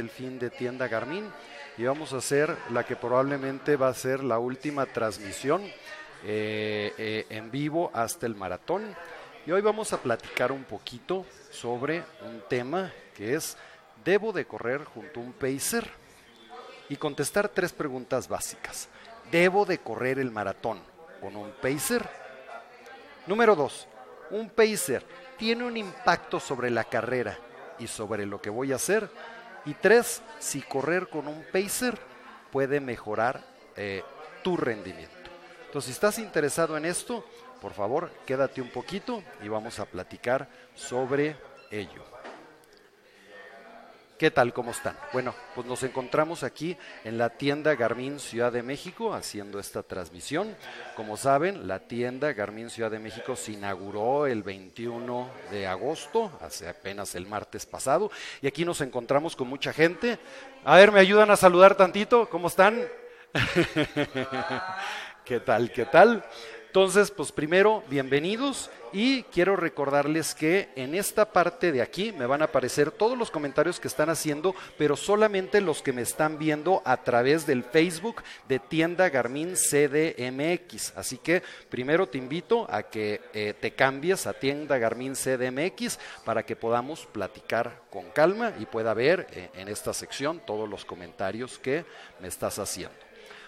del fin de tienda Garmin y vamos a hacer la que probablemente va a ser la última transmisión eh, eh, en vivo hasta el maratón. Y hoy vamos a platicar un poquito sobre un tema que es, ¿debo de correr junto a un pacer? Y contestar tres preguntas básicas. ¿Debo de correr el maratón con un pacer? Número dos, ¿un pacer tiene un impacto sobre la carrera y sobre lo que voy a hacer? Y tres, si correr con un pacer puede mejorar eh, tu rendimiento. Entonces, si estás interesado en esto, por favor, quédate un poquito y vamos a platicar sobre ello. ¿Qué tal? ¿Cómo están? Bueno, pues nos encontramos aquí en la tienda Garmin Ciudad de México haciendo esta transmisión. Como saben, la tienda Garmin Ciudad de México se inauguró el 21 de agosto, hace apenas el martes pasado, y aquí nos encontramos con mucha gente. A ver, ¿me ayudan a saludar tantito? ¿Cómo están? ¿Qué tal? ¿Qué tal? Entonces, pues primero, bienvenidos y quiero recordarles que en esta parte de aquí me van a aparecer todos los comentarios que están haciendo, pero solamente los que me están viendo a través del Facebook de Tienda Garmin CDMX. Así que primero te invito a que eh, te cambies a Tienda Garmin CDMX para que podamos platicar con calma y pueda ver eh, en esta sección todos los comentarios que me estás haciendo.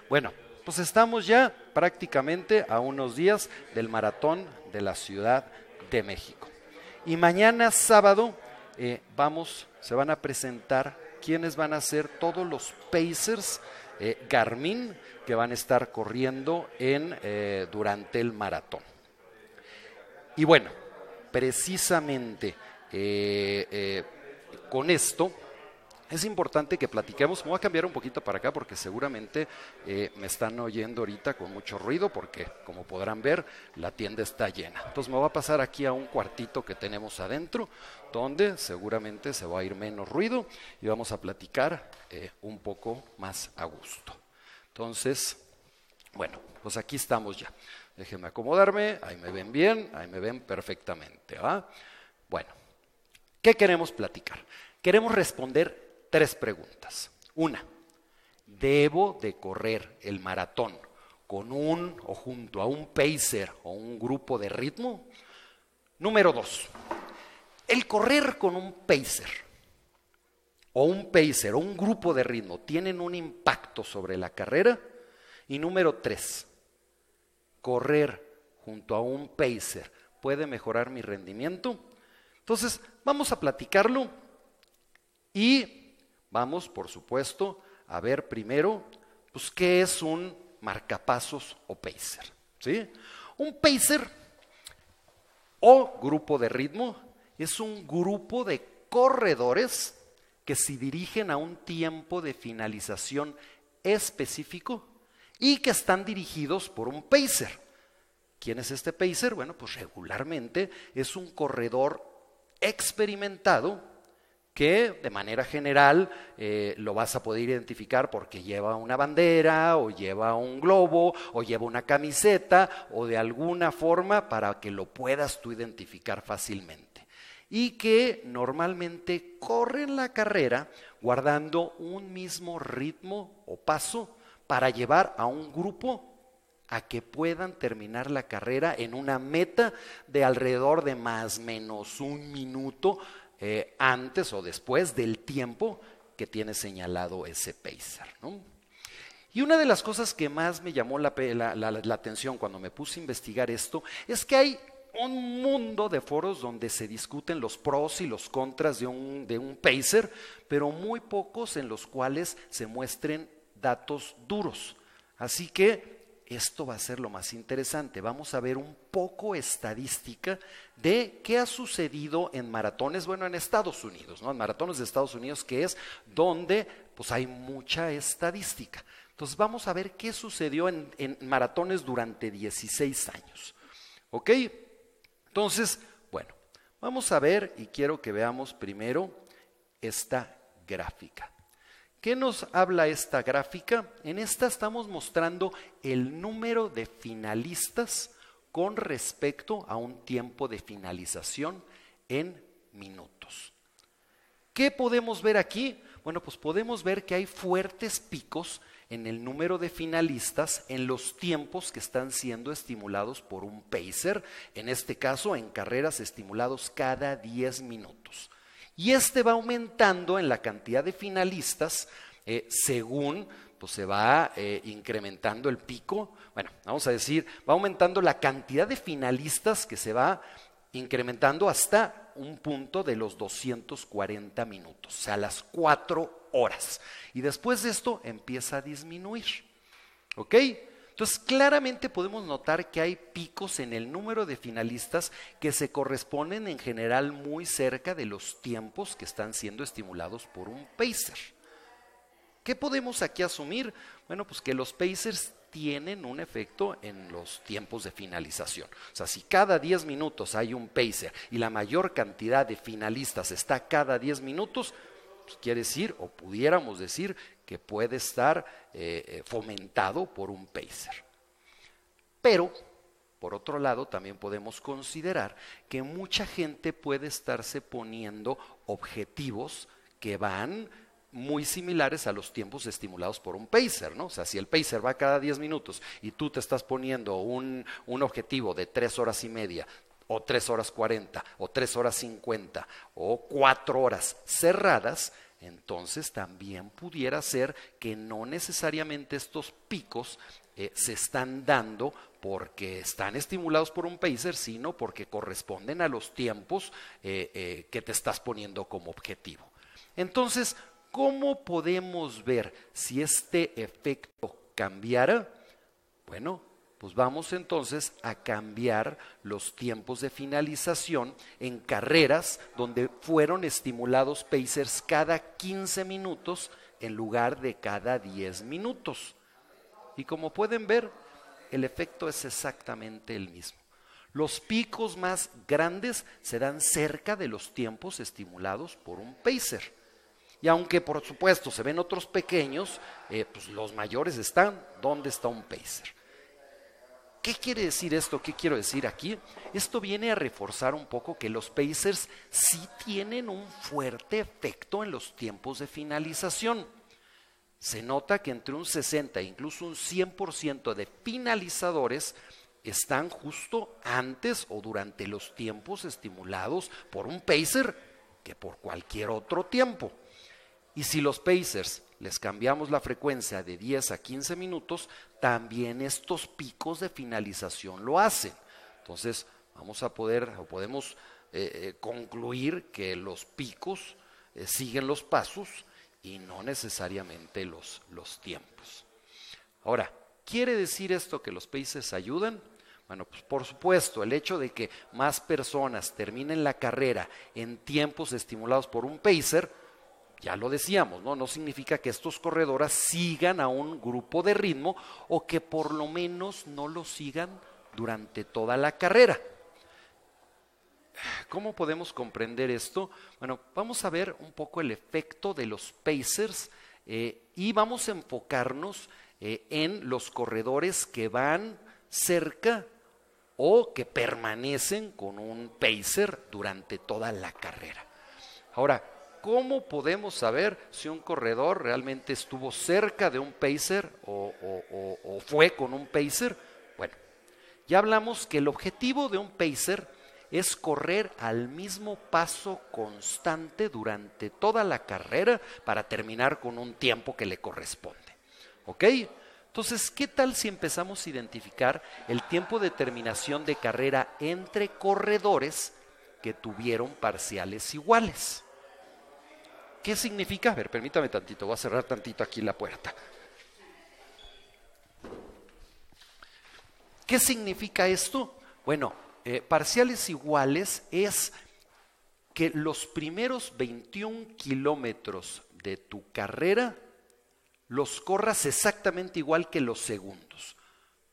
Bueno, pues estamos ya prácticamente a unos días del maratón de la Ciudad de México. Y mañana sábado eh, vamos, se van a presentar quienes van a ser todos los Pacers eh, Garmin que van a estar corriendo en, eh, durante el maratón. Y bueno, precisamente con esto es importante que platiquemos. Me voy a cambiar un poquito para acá porque seguramente eh, me están oyendo ahorita con mucho ruido porque, como podrán ver, la tienda está llena. Entonces me voy a pasar aquí a un cuartito que tenemos adentro donde seguramente se va a ir menos ruido y vamos a platicar eh, un poco más a gusto. Entonces, bueno, pues aquí estamos ya. Déjenme acomodarme, ahí me ven bien, ahí me ven perfectamente. Bueno, ¿qué queremos platicar? Queremos responder tres preguntas. Una, ¿debo de correr el maratón con un o junto a un pacer o un grupo de ritmo? Número dos, el correr con un pacer o un pacer o un grupo de ritmo tienen un impacto sobre la carrera. Y número tres, correr junto a un pacer puede mejorar mi rendimiento. Entonces, vamos a platicarlo y Vamos, por supuesto, a ver primero, pues, qué es un marcapasos o pacer. ¿sí? Un pacer o grupo de ritmo es un grupo de corredores que se dirigen a un tiempo de finalización específico y que están dirigidos por un pacer. ¿Quién es este pacer? Bueno, pues regularmente es un corredor experimentado que de manera general eh, lo vas a poder identificar porque lleva una bandera o lleva un globo o lleva una camiseta o de alguna forma para que lo puedas tú identificar fácilmente. Y que normalmente corren la carrera guardando un mismo ritmo o paso para llevar a un grupo a que puedan terminar la carrera en una meta de alrededor de más menos un minuto eh, antes o después del tiempo que tiene señalado ese pacer. Y una de las cosas que más me llamó la, la, atención cuando me puse a investigar esto es que hay un mundo de foros donde se discuten los pros y los contras de un, de un pacer, pero muy pocos en los cuales se muestren datos duros. Así que esto va a ser lo más interesante. Vamos a ver un poco estadística de qué ha sucedido en maratones, bueno, en Estados Unidos, ¿no? En maratones de Estados Unidos, que es donde pues hay mucha estadística. Entonces vamos a ver qué sucedió en, en maratones durante 16 años. ¿Ok? Entonces, bueno, vamos a ver y quiero que veamos primero esta gráfica. ¿Qué nos habla esta gráfica? En esta estamos mostrando el número de finalistas con respecto a un tiempo de finalización en minutos. ¿Qué podemos ver aquí? Bueno, pues podemos ver que hay fuertes picos en el número de finalistas en los tiempos que están siendo estimulados por un pacer, en este caso en carreras estimulados cada 10 minutos. Y este va aumentando en la cantidad de finalistas eh, según pues se va eh, incrementando el pico, bueno, vamos a decir, va aumentando la cantidad de finalistas que se va incrementando hasta un punto de los 240 minutos, o sea, las cuatro horas. Y después de esto empieza a disminuir. ¿Ok? Entonces, claramente podemos notar que hay picos en el número de finalistas que se corresponden en general muy cerca de los tiempos que están siendo estimulados por un pacer. ¿Qué podemos aquí asumir? Bueno, pues que los pacers tienen un efecto en los tiempos de finalización. O sea, si cada 10 minutos hay un pacer y la mayor cantidad de finalistas está cada 10 minutos, pues, quiere decir, o pudiéramos decir, que puede estar eh, eh, fomentado por un pacer. Pero, por otro lado, también podemos considerar que mucha gente puede estarse poniendo objetivos que van muy similares a los tiempos estimulados por un pacer, ¿no? O sea, si el pacer va cada 10 minutos y tú te estás poniendo un, un objetivo de 3 horas y media, o 3 horas 40, o 3 horas 50, o 4 horas cerradas, entonces también pudiera ser que no necesariamente estos picos eh, se están dando porque están estimulados por un pacer, sino porque corresponden a los tiempos eh, eh, que te estás poniendo como objetivo. Entonces, ¿cómo podemos ver si este efecto cambiara? Bueno, pues vamos entonces a cambiar los tiempos de finalización en carreras donde fueron estimulados pacers cada 15 minutos en lugar de cada 10 minutos. Y como pueden ver, el efecto es exactamente el mismo. Los picos más grandes se dan cerca de los tiempos estimulados por un pacer. Y aunque por supuesto se ven otros pequeños, eh, pues los mayores están donde está un pacer. ¿Qué quiere decir esto? ¿Qué quiero decir aquí? Esto viene a reforzar un poco que los Pacers sí tienen un fuerte efecto en los tiempos de finalización. Se nota que entre un 60 e incluso un 100% de finalizadores están justo antes o durante los tiempos estimulados por un pacer que por cualquier otro tiempo. Y si los pacers les cambiamos la frecuencia de 10 a 15 minutos, también estos picos de finalización lo hacen. Entonces, vamos a poder o podemos eh, eh, concluir que los picos eh, siguen los pasos y no necesariamente los, los tiempos. Ahora, ¿quiere decir esto que los pacers ayudan? Bueno, pues por supuesto, el hecho de que más personas terminen la carrera en tiempos estimulados por un pacer, ya lo decíamos, ¿no? No significa que estos corredoras sigan a un grupo de ritmo o que por lo menos no lo sigan durante toda la carrera. ¿Cómo podemos comprender esto? Bueno, vamos a ver un poco el efecto de los pacers eh, y vamos a enfocarnos eh, en los corredores que van cerca o que permanecen con un pacer durante toda la carrera. Ahora, ¿cómo podemos saber si un corredor realmente estuvo cerca de un pacer o, fue con un pacer? Bueno, ya hablamos que el objetivo de un pacer es correr al mismo paso constante durante toda la carrera para terminar con un tiempo que le corresponde. ¿Ok? Entonces, ¿qué tal si empezamos a identificar el tiempo de terminación de carrera entre corredores que tuvieron parciales iguales? ¿Qué significa? A ver, permítame tantito, voy a cerrar tantito aquí la puerta. ¿Qué significa esto? Bueno, eh, parciales iguales es que los primeros 21 kilómetros de tu carrera los corras exactamente igual que los segundos.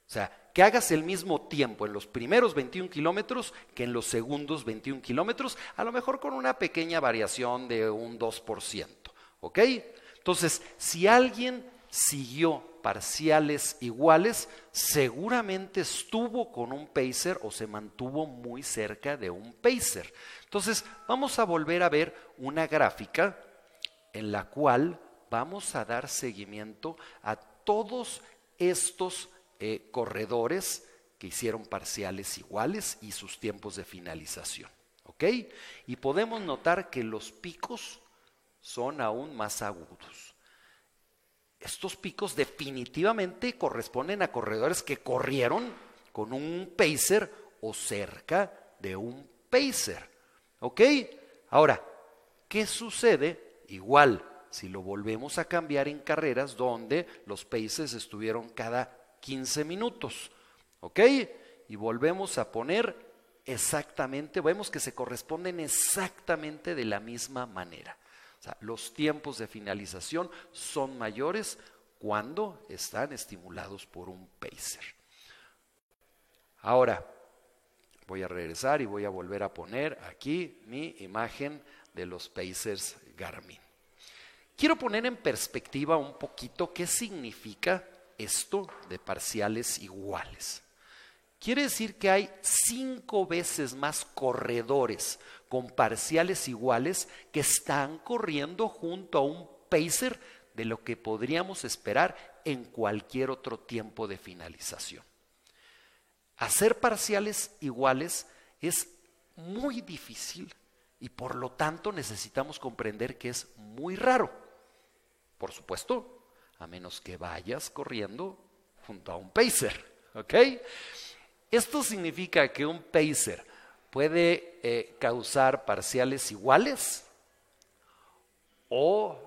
O sea, que hagas el mismo tiempo en los primeros 21 kilómetros que en los segundos 21 kilómetros, a lo mejor con una pequeña variación de un 2%. ¿Ok? Entonces, si alguien siguió parciales iguales, seguramente estuvo con un pacer o se mantuvo muy cerca de un pacer. Entonces, vamos a volver a ver una gráfica en la cual vamos a dar seguimiento a todos estos eh, corredores que hicieron parciales iguales y sus tiempos de finalización. ¿Ok? Y podemos notar que los picos son aún más agudos. Estos picos definitivamente corresponden a corredores que corrieron con un pacer o cerca de un pacer. ¿Ok? Ahora, ¿qué sucede? Igual, si lo volvemos a cambiar en carreras donde los paces estuvieron cada 15 minutos. ¿Ok? Y volvemos a poner exactamente, vemos que se corresponden exactamente de la misma manera. O sea, los tiempos de finalización son mayores cuando están estimulados por un pacer. Ahora, voy a regresar y voy a volver a poner aquí mi imagen de los pacers Garmin. Quiero poner en perspectiva un poquito qué significa esto de parciales iguales. Quiere decir que hay cinco veces más corredores con parciales iguales que están corriendo junto a un pacer de lo que podríamos esperar en cualquier otro tiempo de finalización. Hacer parciales iguales es muy difícil y por lo tanto necesitamos comprender que es muy raro. Por supuesto, a menos que vayas corriendo junto a un pacer. ¿Ok? Esto significa que un pacer puede eh, causar parciales iguales o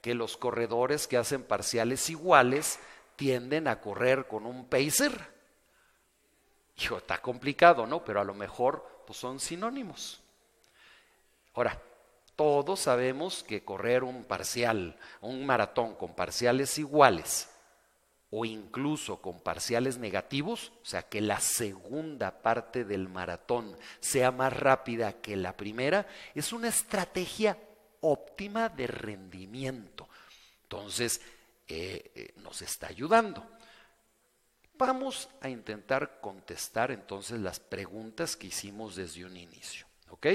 que los corredores que hacen parciales iguales tienden a correr con un pacer. Hijo, está complicado, ¿no? Pero a lo mejor pues, son sinónimos. Ahora, todos sabemos que correr un parcial, un maratón con parciales iguales, o incluso con parciales negativos, o sea, que la segunda parte del maratón sea más rápida que la primera, es una estrategia óptima de rendimiento. Entonces, eh, eh, nos está ayudando. Vamos a intentar contestar entonces las preguntas que hicimos desde un inicio. ¿Ok?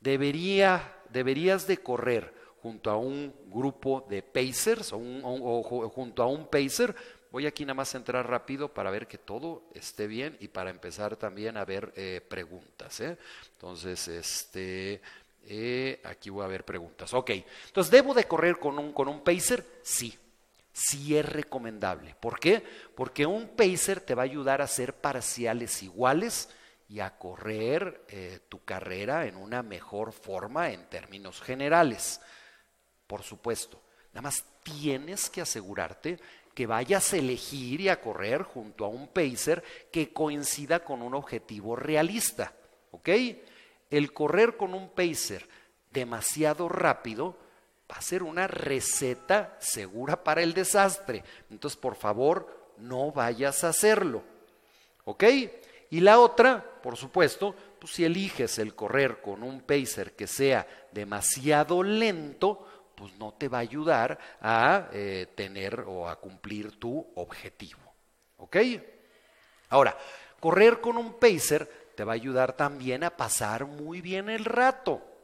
Debería, deberías de correr junto a un grupo de pacers o, junto a un pacer. Voy aquí nada más a entrar rápido para ver que todo esté bien y para empezar también a ver eh, preguntas. ¿eh? Entonces, este, eh, aquí voy a ver preguntas. Ok, entonces, ¿debo de correr con un, con un pacer? Sí, sí es recomendable. ¿Por qué? Porque un pacer te va a ayudar a hacer parciales iguales y a correr tu carrera en una mejor forma en términos generales por supuesto. Nada más tienes que asegurarte que vayas a elegir y a correr junto a un pacer que coincida con un objetivo realista. ¿Ok? El correr con un pacer demasiado rápido va a ser una receta segura para el desastre. Entonces, por favor, no vayas a hacerlo. ¿Ok? Y la otra, por supuesto, pues si eliges el correr con un pacer que sea demasiado lento, pues no te va a ayudar a eh, tener o a cumplir tu objetivo. ¿Ok? Ahora, correr con un pacer te va a ayudar también a pasar muy bien el rato.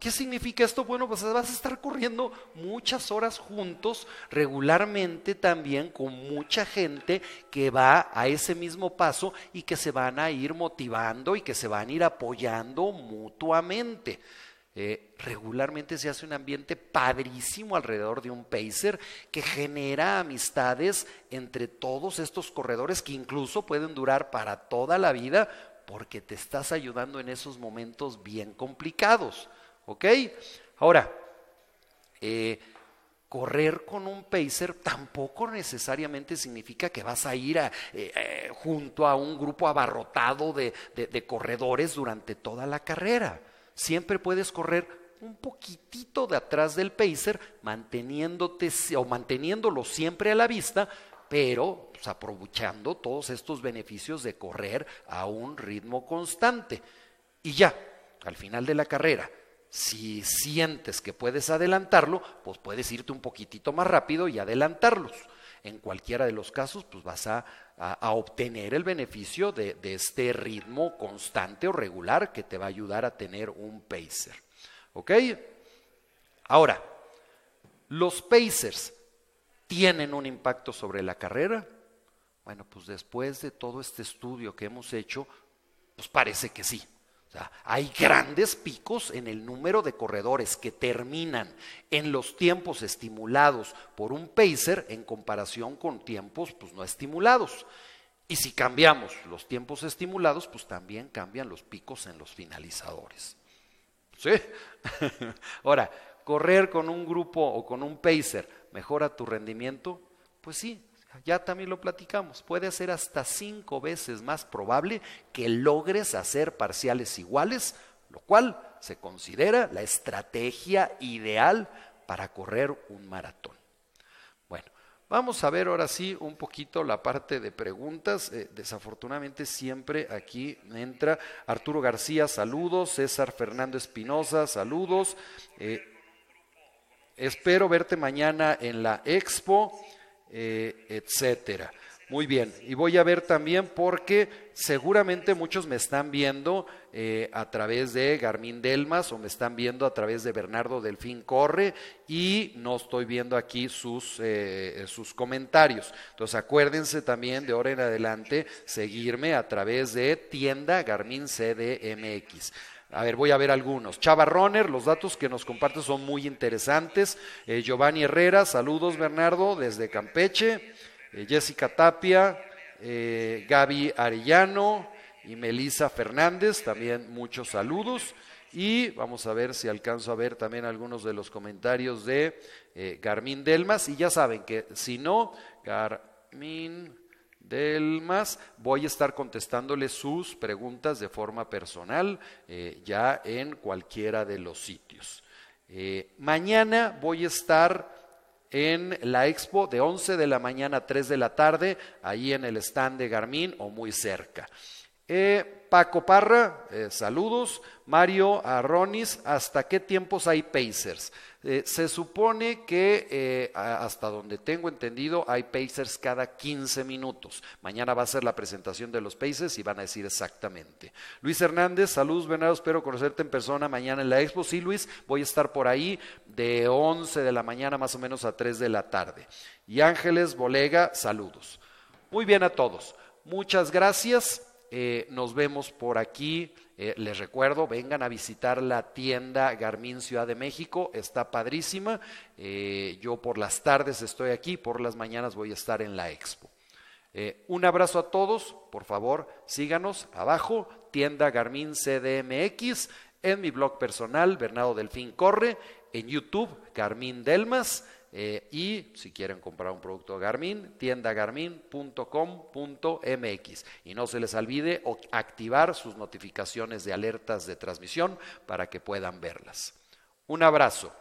¿Qué significa esto? Bueno, pues vas a estar corriendo muchas horas juntos, regularmente también con mucha gente que va a ese mismo paso y que se van a ir motivando y que se van a ir apoyando mutuamente. Eh, regularmente se hace un ambiente padrísimo alrededor de un pacer que genera amistades entre todos estos corredores que incluso pueden durar para toda la vida porque te estás ayudando en esos momentos bien complicados. ¿Ok? Ahora, eh, correr con un pacer tampoco necesariamente significa que vas a ir eh, junto a un grupo abarrotado de corredores durante toda la carrera siempre puedes correr un poquitito de atrás del pacer, manteniéndote o manteniéndolo siempre a la vista, pero pues, aprovechando todos estos beneficios de correr a un ritmo constante. Y ya, al final de la carrera, si sientes que puedes adelantarlo, pues puedes irte un poquitito más rápido y adelantarlos. En cualquiera de los casos, pues vas a, obtener el beneficio de, este ritmo constante o regular que te va a ayudar a tener un pacer. ¿Ok? Ahora, ¿Los Pacers tienen un impacto sobre la carrera? Bueno, pues después de todo este estudio que hemos hecho, pues parece que sí. O sea, hay grandes picos en el número de corredores que terminan en los tiempos estimulados por un pacer en comparación con tiempos pues, no estimulados. Y si cambiamos los tiempos estimulados, pues también cambian los picos en los finalizadores. ¿Sí? Ahora, correr con un grupo o con un pacer mejora tu rendimiento, pues sí, ya también lo platicamos, puede ser hasta cinco veces más probable que logres hacer parciales iguales, lo cual se considera la estrategia ideal para correr un maratón. Bueno, vamos a ver ahora sí un poquito la parte de preguntas. Eh, desafortunadamente siempre aquí entra Arturo García, saludos, César Fernando Espinosa, saludos. Eh, espero verte mañana en la expo eh, etcétera. Muy bien, y voy a ver también porque seguramente muchos me están viendo eh, a través de Garmin Delmas o me están viendo a través de Bernardo Delfín Corre y no estoy viendo aquí sus, eh, sus comentarios. Entonces acuérdense también de ahora en adelante seguirme a través de tienda Garmin CDMX. A ver, voy a ver algunos. Chava Roner, los datos que nos comparte son muy interesantes. Eh, Giovanni Herrera, saludos Bernardo desde Campeche. Eh, Jessica Tapia, eh, Gaby Arellano y Melisa Fernández, también muchos saludos. Y vamos a ver si alcanzo a ver también algunos de los comentarios de Garmin Delmas. Y ya saben que si no, Garmin del más, voy a estar contestándole sus preguntas de forma personal eh, ya en cualquiera de los sitios. Eh, mañana voy a estar en la expo de 11 de la mañana a 3 de la tarde, ahí en el stand de Garmin o muy cerca. Eh, Paco Parra, saludos. Mario Arronis, ¿hasta qué tiempos hay Pacers? Eh, se supone que eh, hasta donde tengo entendido hay Pacers cada 15 minutos. Mañana va a ser la presentación de los Pacers y van a decir exactamente. Luis Hernández, saludos Bernardo, espero conocerte en persona mañana en la expo. Sí, Luis, voy a estar por ahí de 11 de la mañana más o menos a 3 de la tarde. Y Ángeles Bolega, saludos. Muy bien a todos. Muchas gracias. Eh, nos vemos por aquí eh, les recuerdo, vengan a visitar la tienda Garmin Ciudad de México, está padrísima. Eh, yo por las tardes estoy aquí, por las mañanas voy a estar en la expo. Un abrazo a todos, por favor, síganos abajo, tienda Garmin CDMX, en mi blog personal, Bernardo Delfín Corre, en YouTube, Garmin Delmas. Eh, y si quieren comprar un producto Garmin, tiendagarmin.com.mx. Y no se les olvide activar sus notificaciones de alertas de transmisión para que puedan verlas. Un abrazo.